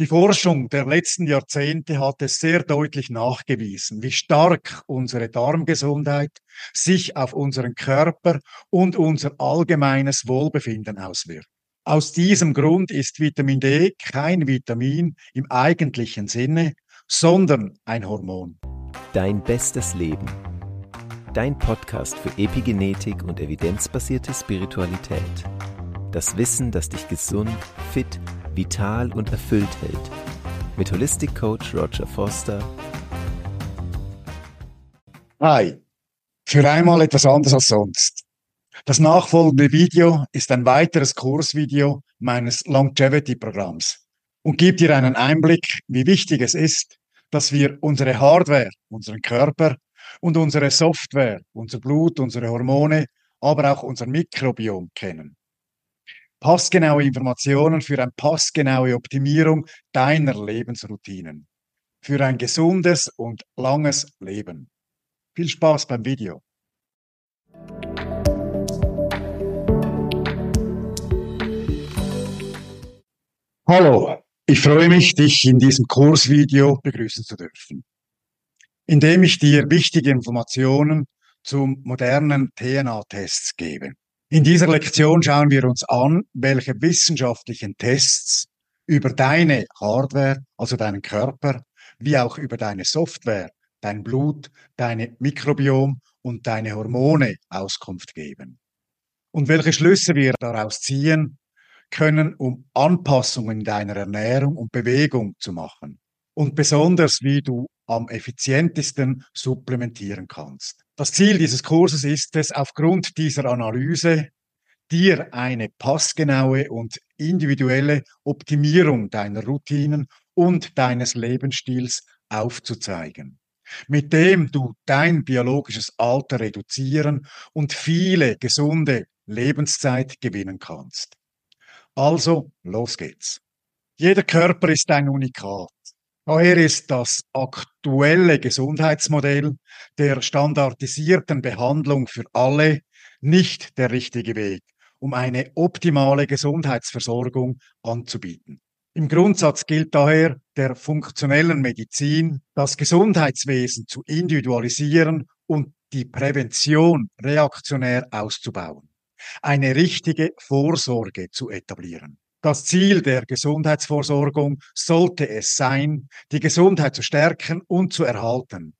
Die Forschung der letzten Jahrzehnte hat es sehr deutlich nachgewiesen, wie stark unsere Darmgesundheit sich auf unseren Körper und unser allgemeines Wohlbefinden auswirkt. Aus diesem Grund ist Vitamin D kein Vitamin im eigentlichen Sinne, sondern ein Hormon. Dein bestes Leben. Dein Podcast für Epigenetik und evidenzbasierte Spiritualität. Das Wissen, das dich gesund, fit, vital und erfüllt hält. Mit Holistic Coach Roger Foster. Hi, für einmal etwas anderes als sonst. Das nachfolgende Video ist ein weiteres Kursvideo meines Longevity-Programms und gibt dir einen Einblick, wie wichtig es ist, dass wir unsere Hardware, unseren Körper und unsere Software, unser Blut, unsere Hormone, aber auch unser Mikrobiom kennen passgenaue Informationen für eine passgenaue Optimierung deiner Lebensroutinen. Für ein gesundes und langes Leben. Viel Spaß beim Video. Hallo, ich freue mich, dich in diesem Kursvideo begrüßen zu dürfen, indem ich dir wichtige Informationen zum modernen TNA-Tests gebe. In dieser Lektion schauen wir uns an, welche wissenschaftlichen Tests über deine Hardware, also deinen Körper, wie auch über deine Software, dein Blut, deine Mikrobiom und deine Hormone Auskunft geben. Und welche Schlüsse wir daraus ziehen können, um Anpassungen in deiner Ernährung und Bewegung zu machen. Und besonders, wie du am effizientesten supplementieren kannst. Das Ziel dieses Kurses ist es, aufgrund dieser Analyse dir eine passgenaue und individuelle Optimierung deiner Routinen und deines Lebensstils aufzuzeigen, mit dem du dein biologisches Alter reduzieren und viele gesunde Lebenszeit gewinnen kannst. Also, los geht's. Jeder Körper ist ein Unikat. Daher ist das aktuelle Gesundheitsmodell der standardisierten Behandlung für alle nicht der richtige Weg, um eine optimale Gesundheitsversorgung anzubieten. Im Grundsatz gilt daher der funktionellen Medizin, das Gesundheitswesen zu individualisieren und die Prävention reaktionär auszubauen, eine richtige Vorsorge zu etablieren. Das Ziel der Gesundheitsvorsorgung sollte es sein, die Gesundheit zu stärken und zu erhalten,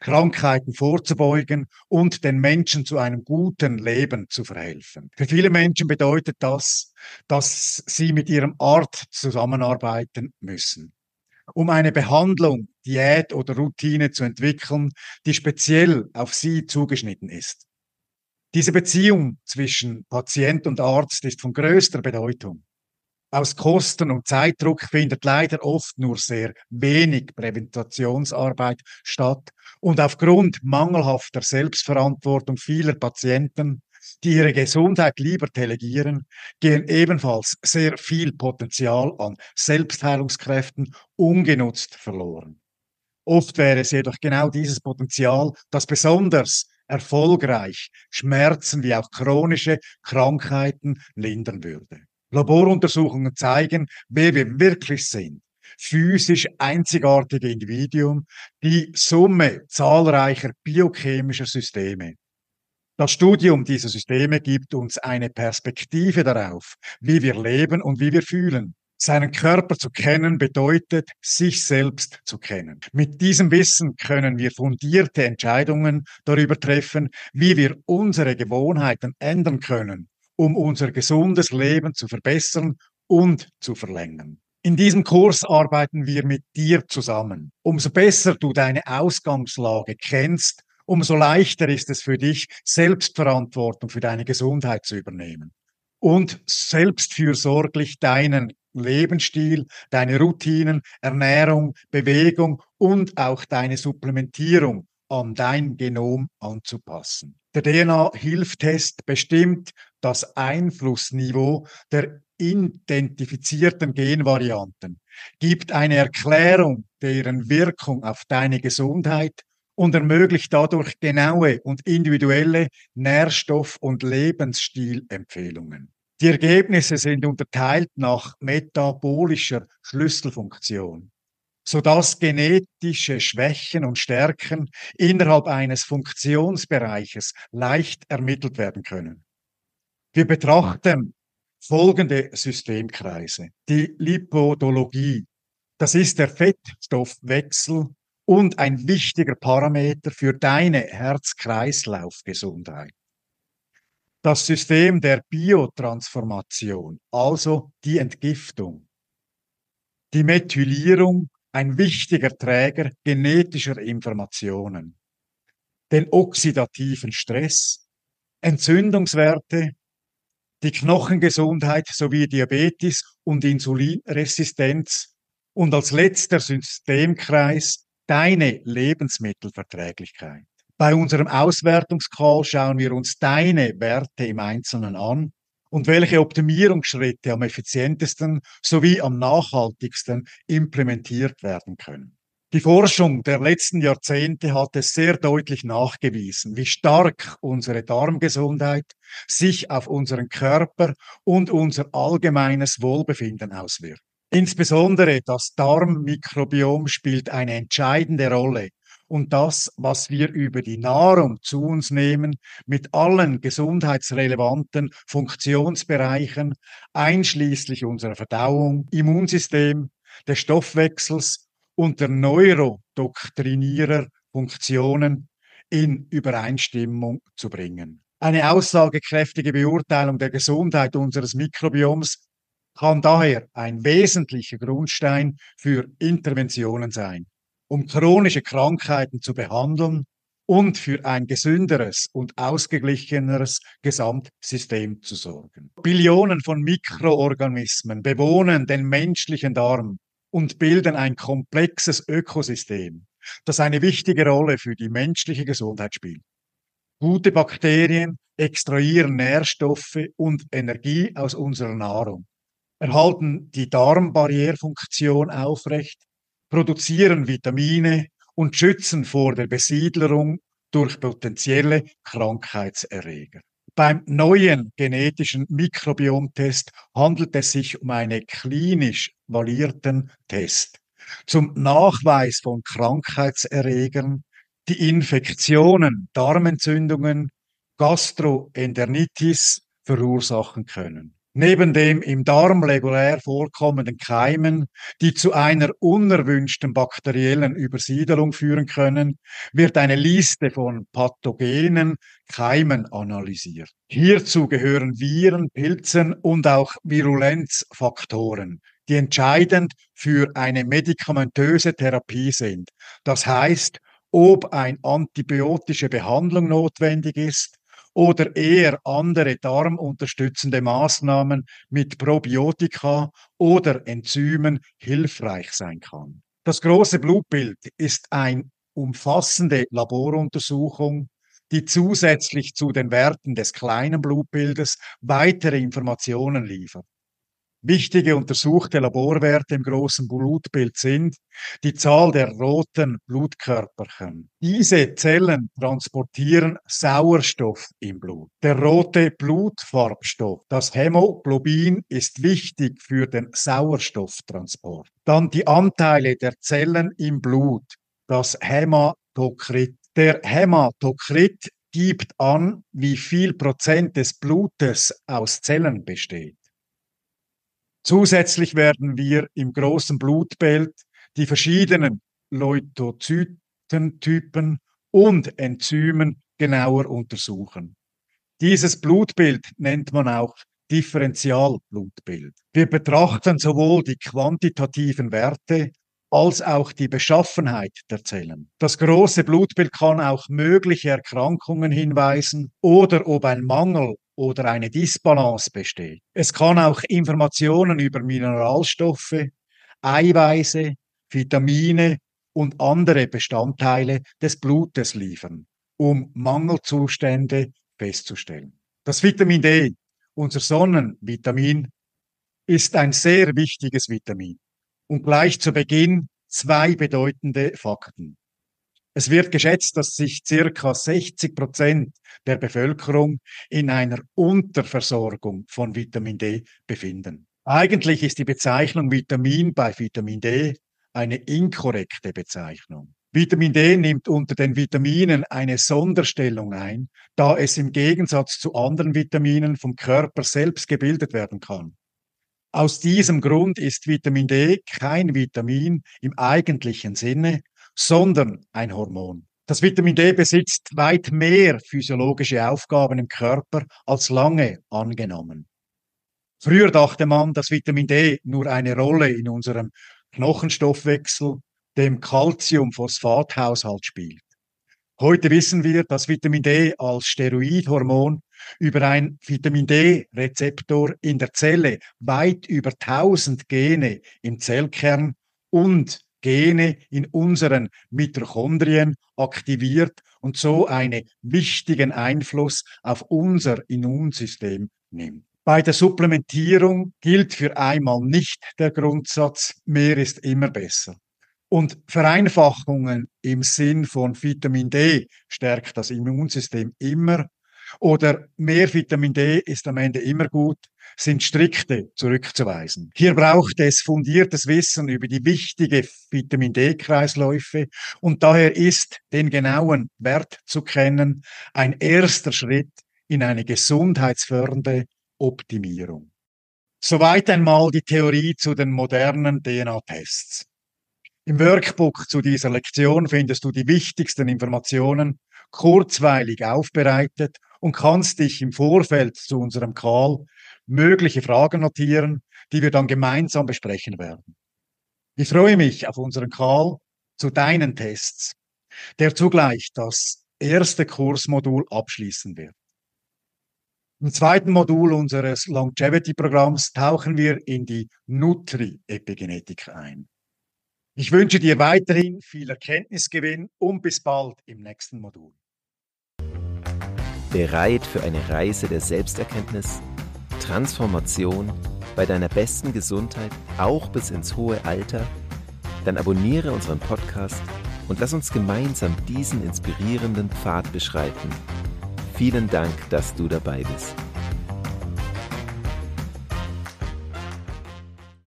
Krankheiten vorzubeugen und den Menschen zu einem guten Leben zu verhelfen. Für viele Menschen bedeutet das, dass sie mit ihrem Arzt zusammenarbeiten müssen um eine Behandlung, Diät oder Routine zu entwickeln, die speziell auf sie zugeschnitten ist. Diese Beziehung zwischen Patient und Arzt ist von größter Bedeutung. Aus Kosten- und Zeitdruck findet leider oft nur sehr wenig Präventationsarbeit statt und aufgrund mangelhafter Selbstverantwortung vieler Patienten, die ihre Gesundheit lieber delegieren, gehen ebenfalls sehr viel Potenzial an Selbstheilungskräften ungenutzt verloren. Oft wäre es jedoch genau dieses Potenzial, das besonders erfolgreich Schmerzen wie auch chronische Krankheiten lindern würde. Laboruntersuchungen zeigen, wer wir wirklich sind. Physisch einzigartige Individuen, die Summe zahlreicher biochemischer Systeme. Das Studium dieser Systeme gibt uns eine Perspektive darauf, wie wir leben und wie wir fühlen. Seinen Körper zu kennen bedeutet, sich selbst zu kennen. Mit diesem Wissen können wir fundierte Entscheidungen darüber treffen, wie wir unsere Gewohnheiten ändern können um unser gesundes Leben zu verbessern und zu verlängern. In diesem Kurs arbeiten wir mit dir zusammen. Umso besser du deine Ausgangslage kennst, umso leichter ist es für dich, Selbstverantwortung für deine Gesundheit zu übernehmen und selbstfürsorglich deinen Lebensstil, deine Routinen, Ernährung, Bewegung und auch deine Supplementierung an dein Genom anzupassen. Der DNA-Hilftest bestimmt das Einflussniveau der identifizierten Genvarianten, gibt eine Erklärung deren Wirkung auf deine Gesundheit und ermöglicht dadurch genaue und individuelle Nährstoff- und Lebensstilempfehlungen. Die Ergebnisse sind unterteilt nach metabolischer Schlüsselfunktion, sodass genetische Schwächen und Stärken innerhalb eines Funktionsbereiches leicht ermittelt werden können. Wir betrachten folgende Systemkreise. Die Lipodologie, das ist der Fettstoffwechsel und ein wichtiger Parameter für deine Herz-Kreislauf-Gesundheit. Das System der Biotransformation, also die Entgiftung. Die Methylierung, ein wichtiger Träger genetischer Informationen. Den oxidativen Stress, Entzündungswerte, die Knochengesundheit sowie Diabetes und Insulinresistenz und als letzter Systemkreis deine Lebensmittelverträglichkeit. Bei unserem Auswertungscall schauen wir uns deine Werte im Einzelnen an und welche Optimierungsschritte am effizientesten sowie am nachhaltigsten implementiert werden können. Die Forschung der letzten Jahrzehnte hat es sehr deutlich nachgewiesen, wie stark unsere Darmgesundheit sich auf unseren Körper und unser allgemeines Wohlbefinden auswirkt. Insbesondere das Darmmikrobiom spielt eine entscheidende Rolle und das, was wir über die Nahrung zu uns nehmen, mit allen gesundheitsrelevanten Funktionsbereichen, einschließlich unserer Verdauung, Immunsystem, des Stoffwechsels und der Neurodoktrinierer Funktionen in Übereinstimmung zu bringen. Eine aussagekräftige Beurteilung der Gesundheit unseres Mikrobioms kann daher ein wesentlicher Grundstein für Interventionen sein, um chronische Krankheiten zu behandeln und für ein gesünderes und ausgeglicheneres Gesamtsystem zu sorgen. Billionen von Mikroorganismen bewohnen den menschlichen Darm und bilden ein komplexes Ökosystem, das eine wichtige Rolle für die menschliche Gesundheit spielt. Gute Bakterien extrahieren Nährstoffe und Energie aus unserer Nahrung, erhalten die Darmbarrierfunktion aufrecht, produzieren Vitamine und schützen vor der Besiedlerung durch potenzielle Krankheitserreger. Beim neuen genetischen Mikrobiomtest handelt es sich um einen klinisch valierten Test zum Nachweis von Krankheitserregern, die Infektionen, Darmentzündungen, Gastroenteritis verursachen können. Neben dem im Darm regulär vorkommenden Keimen, die zu einer unerwünschten bakteriellen Übersiedelung führen können, wird eine Liste von pathogenen Keimen analysiert. Hierzu gehören Viren, Pilzen und auch Virulenzfaktoren, die entscheidend für eine medikamentöse Therapie sind. Das heißt, ob eine antibiotische Behandlung notwendig ist oder eher andere darmunterstützende Maßnahmen mit Probiotika oder Enzymen hilfreich sein kann. Das große Blutbild ist eine umfassende Laboruntersuchung, die zusätzlich zu den Werten des kleinen Blutbildes weitere Informationen liefert. Wichtige untersuchte Laborwerte im großen Blutbild sind die Zahl der roten Blutkörperchen. Diese Zellen transportieren Sauerstoff im Blut. Der rote Blutfarbstoff, das Hämoglobin, ist wichtig für den Sauerstofftransport. Dann die Anteile der Zellen im Blut, das Hämatokrit. Der Hämatokrit gibt an, wie viel Prozent des Blutes aus Zellen besteht. Zusätzlich werden wir im großen Blutbild die verschiedenen Leukozytentypen und Enzymen genauer untersuchen. Dieses Blutbild nennt man auch Differentialblutbild. Wir betrachten sowohl die quantitativen Werte als auch die Beschaffenheit der Zellen. Das große Blutbild kann auch mögliche Erkrankungen hinweisen oder ob ein Mangel oder eine Disbalance besteht. Es kann auch Informationen über Mineralstoffe, Eiweiße, Vitamine und andere Bestandteile des Blutes liefern, um Mangelzustände festzustellen. Das Vitamin D, unser Sonnenvitamin, ist ein sehr wichtiges Vitamin. Und gleich zu Beginn zwei bedeutende Fakten. Es wird geschätzt, dass sich circa 60 Prozent der Bevölkerung in einer Unterversorgung von Vitamin D befinden. Eigentlich ist die Bezeichnung Vitamin bei Vitamin D eine inkorrekte Bezeichnung. Vitamin D nimmt unter den Vitaminen eine Sonderstellung ein, da es im Gegensatz zu anderen Vitaminen vom Körper selbst gebildet werden kann. Aus diesem Grund ist Vitamin D kein Vitamin im eigentlichen Sinne, sondern ein Hormon. Das Vitamin D besitzt weit mehr physiologische Aufgaben im Körper als lange angenommen. Früher dachte man, dass Vitamin D nur eine Rolle in unserem Knochenstoffwechsel, dem Calcium-Phosphat-Haushalt spielt. Heute wissen wir, dass Vitamin D als Steroidhormon über ein Vitamin D-Rezeptor in der Zelle weit über 1000 Gene im Zellkern und Gene in unseren Mitochondrien aktiviert und so einen wichtigen Einfluss auf unser Immunsystem nimmt. Bei der Supplementierung gilt für einmal nicht der Grundsatz, mehr ist immer besser. Und Vereinfachungen im Sinn von Vitamin D stärkt das Immunsystem immer oder mehr Vitamin D ist am Ende immer gut, sind strikte zurückzuweisen. Hier braucht es fundiertes Wissen über die wichtige Vitamin D-Kreisläufe und daher ist den genauen Wert zu kennen ein erster Schritt in eine gesundheitsfördernde Optimierung. Soweit einmal die Theorie zu den modernen DNA-Tests. Im Workbook zu dieser Lektion findest du die wichtigsten Informationen kurzweilig aufbereitet und kannst dich im Vorfeld zu unserem Call mögliche Fragen notieren, die wir dann gemeinsam besprechen werden. Ich freue mich auf unseren Call zu deinen Tests, der zugleich das erste Kursmodul abschließen wird. Im zweiten Modul unseres Longevity-Programms tauchen wir in die Nutri-Epigenetik ein. Ich wünsche dir weiterhin viel Erkenntnisgewinn und bis bald im nächsten Modul. Bereit für eine Reise der Selbsterkenntnis, Transformation bei deiner besten Gesundheit, auch bis ins hohe Alter? Dann abonniere unseren Podcast und lass uns gemeinsam diesen inspirierenden Pfad beschreiten. Vielen Dank, dass du dabei bist.